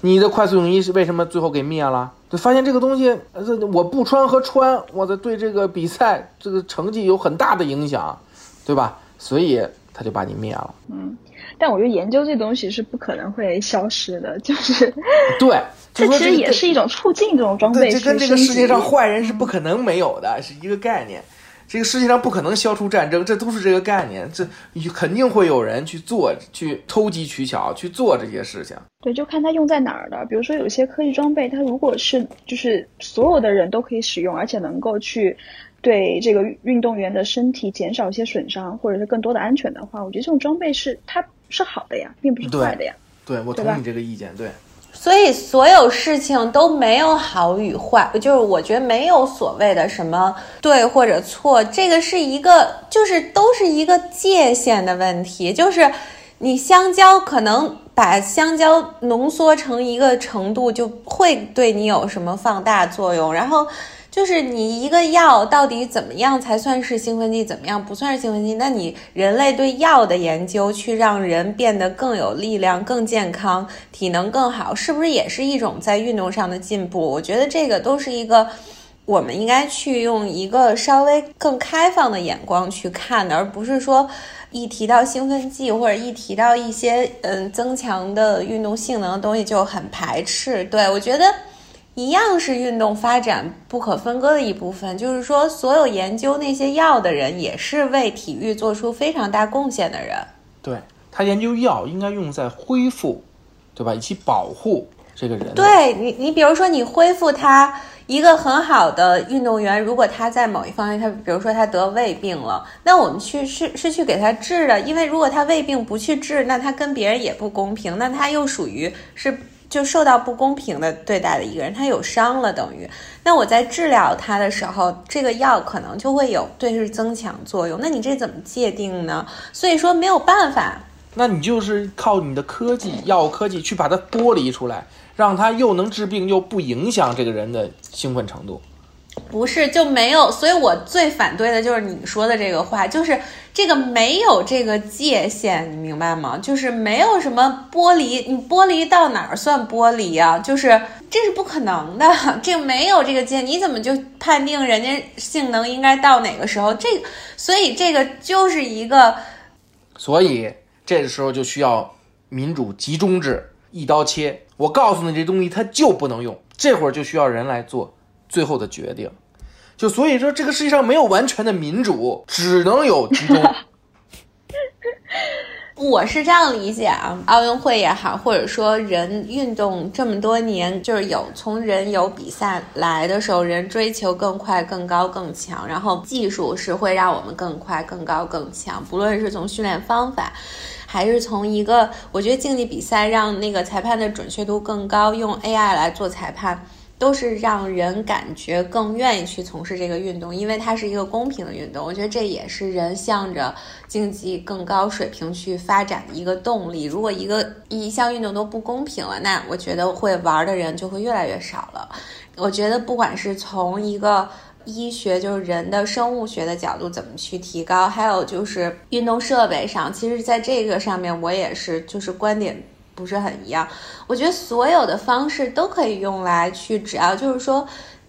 你的快速泳衣是为什么最后给灭了？就发现这个东西，这我不穿和穿，我的对这个比赛这个成绩有很大的影响，对吧？所以他就把你灭了。嗯。但我觉得研究这东西是不可能会消失的，就是对，这其实也是一种促进这种装备。这跟这个世界上坏人是不可能没有的，是一个概念。这个世界上不可能消除战争，这都是这个概念。这肯定会有人去做，去偷机取巧去做这些事情。对，就看它用在哪儿了。比如说，有些科技装备，它如果是就是所有的人都可以使用，而且能够去。对这个运动员的身体减少一些损伤，或者是更多的安全的话，我觉得这种装备是它是好的呀，并不是坏的呀。对，我同意你这个意见。对，所以所有事情都没有好与坏，就是我觉得没有所谓的什么对或者错，这个是一个就是都是一个界限的问题。就是你香蕉可能把香蕉浓缩成一个程度，就会对你有什么放大作用，然后。就是你一个药到底怎么样才算是兴奋剂，怎么样不算是兴奋剂？那你人类对药的研究，去让人变得更有力量、更健康、体能更好，是不是也是一种在运动上的进步？我觉得这个都是一个我们应该去用一个稍微更开放的眼光去看的，而不是说一提到兴奋剂或者一提到一些嗯增强的运动性能的东西就很排斥。对我觉得。一样是运动发展不可分割的一部分，就是说，所有研究那些药的人，也是为体育做出非常大贡献的人。对他研究药，应该用在恢复，对吧？以及保护这个人。对你，你比如说，你恢复他一个很好的运动员，如果他在某一方面，他比如说他得胃病了，那我们去是是去给他治的，因为如果他胃病不去治，那他跟别人也不公平，那他又属于是。就受到不公平的对待的一个人，他有伤了，等于那我在治疗他的时候，这个药可能就会有对是增强作用。那你这怎么界定呢？所以说没有办法。那你就是靠你的科技，药物科技去把它剥离出来，让它又能治病又不影响这个人的兴奋程度。不是就没有，所以我最反对的就是你说的这个话，就是这个没有这个界限，你明白吗？就是没有什么剥离，你剥离到哪儿算剥离啊？就是这是不可能的，这没有这个界，你怎么就判定人家性能应该到哪个时候？这所以这个就是一个，所以这个时候就需要民主集中制，一刀切。我告诉你，这东西它就不能用，这会儿就需要人来做。最后的决定，就所以说这个世界上没有完全的民主，只能有集中。我是这样理解啊，奥运会也好，或者说人运动这么多年，就是有从人有比赛来的时候，人追求更快、更高、更强，然后技术是会让我们更快、更高、更强，不论是从训练方法，还是从一个，我觉得竞技比赛让那个裁判的准确度更高，用 AI 来做裁判。都是让人感觉更愿意去从事这个运动，因为它是一个公平的运动。我觉得这也是人向着竞技更高水平去发展的一个动力。如果一个一项运动都不公平了，那我觉得会玩的人就会越来越少了。我觉得不管是从一个医学，就是人的生物学的角度怎么去提高，还有就是运动设备上，其实在这个上面我也是就是观点。不是很一样，我觉得所有的方式都可以用来去，只要就是说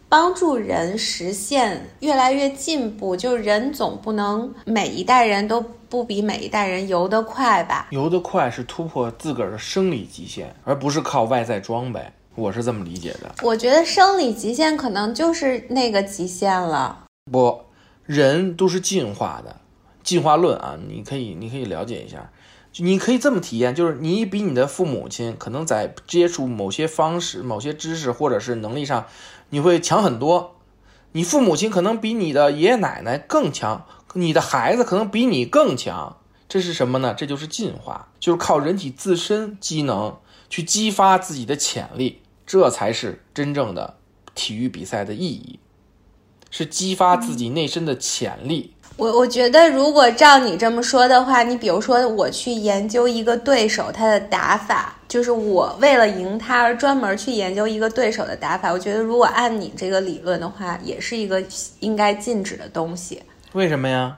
帮助人实现越来越进步。就是人总不能每一代人都不比每一代人游得快吧？游得快是突破自个儿的生理极限，而不是靠外在装备。我是这么理解的。我觉得生理极限可能就是那个极限了。不，人都是进化的，进化论啊，你可以你可以了解一下。你可以这么体验，就是你比你的父母亲可能在接触某些方式、某些知识或者是能力上，你会强很多。你父母亲可能比你的爷爷奶奶更强，你的孩子可能比你更强。这是什么呢？这就是进化，就是靠人体自身机能去激发自己的潜力，这才是真正的体育比赛的意义，是激发自己内身的潜力。我我觉得，如果照你这么说的话，你比如说我去研究一个对手他的打法，就是我为了赢他而专门去研究一个对手的打法。我觉得，如果按你这个理论的话，也是一个应该禁止的东西。为什么呀？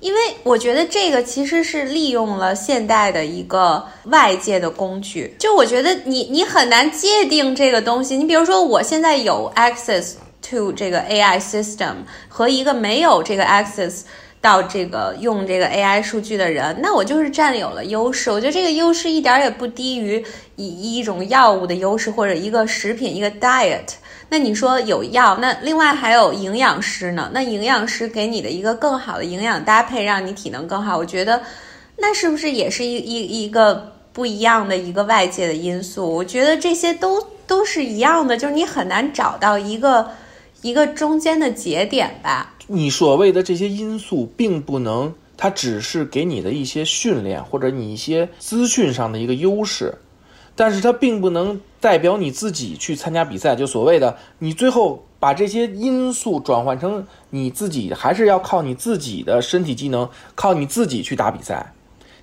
因为我觉得这个其实是利用了现代的一个外界的工具。就我觉得你你很难界定这个东西。你比如说，我现在有 access。To 这个 AI system 和一个没有这个 access 到这个用这个 AI 数据的人，那我就是占有了优势。我觉得这个优势一点也不低于以一种药物的优势或者一个食品一个 diet。那你说有药，那另外还有营养师呢？那营养师给你的一个更好的营养搭配，让你体能更好。我觉得那是不是也是一一一个不一样的一个外界的因素？我觉得这些都都是一样的，就是你很难找到一个。一个中间的节点吧。你所谓的这些因素，并不能，它只是给你的一些训练或者你一些资讯上的一个优势，但是它并不能代表你自己去参加比赛。就所谓的，你最后把这些因素转换成你自己，还是要靠你自己的身体机能，靠你自己去打比赛。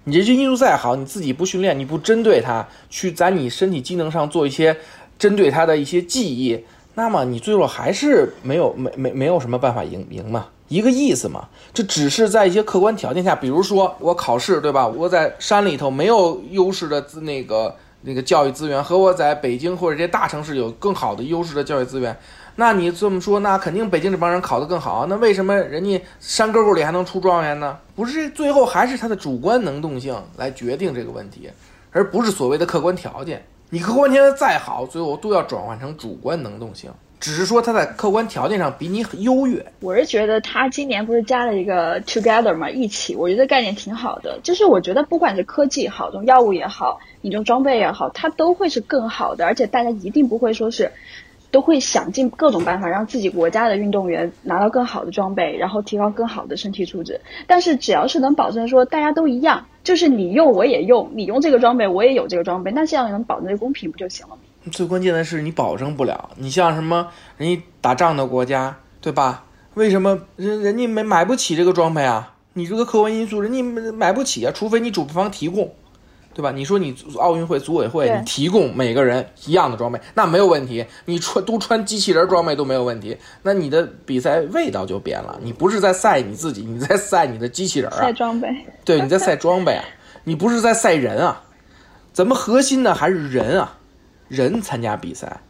你这些因素再好，你自己不训练，你不针对它去在你身体机能上做一些针对它的一些记忆。那么你最后还是没有没没没有什么办法赢赢嘛，一个意思嘛。这只是在一些客观条件下，比如说我考试对吧？我在山里头没有优势的资那个那个教育资源，和我在北京或者这些大城市有更好的优势的教育资源。那你这么说，那肯定北京这帮人考得更好。那为什么人家山沟沟里还能出状元呢？不是最后还是他的主观能动性来决定这个问题，而不是所谓的客观条件。你客观条件再好，最后都要转换成主观能动性。只是说他在客观条件上比你很优越。我是觉得他今年不是加了一个 together 嘛，一起，我觉得概念挺好的。就是我觉得不管是科技好，这种药物也好，你这种装备也好，它都会是更好的，而且大家一定不会说是。都会想尽各种办法让自己国家的运动员拿到更好的装备，然后提高更好的身体素质。但是只要是能保证说大家都一样，就是你用我也用，你用这个装备我也有这个装备，那这样能保证这公平不就行了吗？最关键的是你保证不了。你像什么人家打仗的国家，对吧？为什么人人家没买不起这个装备啊？你这个客观因素，人家买不起啊，除非你主办方提供。对吧？你说你奥运会组委会，你提供每个人一样的装备，那没有问题。你穿都穿机器人装备都没有问题。那你的比赛味道就变了。你不是在赛你自己，你在赛你的机器人啊。赛装备。对，你在赛装备啊，你不是在赛人啊。咱们核心的还是人啊，人参加比赛，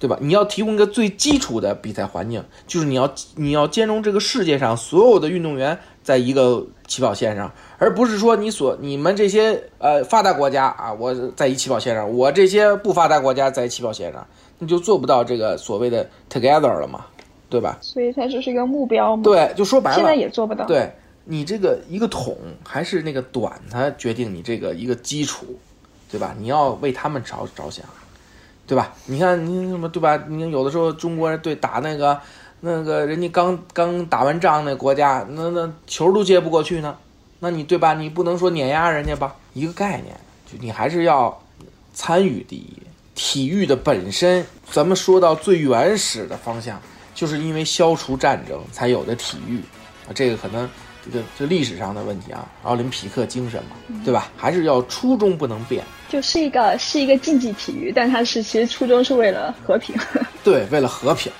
对吧？你要提供一个最基础的比赛环境，就是你要你要兼容这个世界上所有的运动员在一个起跑线上。而不是说你所你们这些呃发达国家啊，我在一起跑线上，我这些不发达国家在起跑线上，你就做不到这个所谓的 together 了嘛，对吧？所以它就是一个目标嘛。对，就说白了，现在也做不到。对你这个一个桶还是那个短，它决定你这个一个基础，对吧？你要为他们着着想，对吧？你看你什么对吧？你有的时候中国人对打那个那个人家刚刚打完仗那国家，那那球都接不过去呢。那你对吧？你不能说碾压人家吧？一个概念，就你还是要参与第一。体育的本身，咱们说到最原始的方向，就是因为消除战争才有的体育啊。这个可能这个这历史上的问题啊，奥林匹克精神嘛，对吧？还是要初衷不能变。就是一个是一个竞技体育，但它是其实初衷是为了和平。对，为了和平。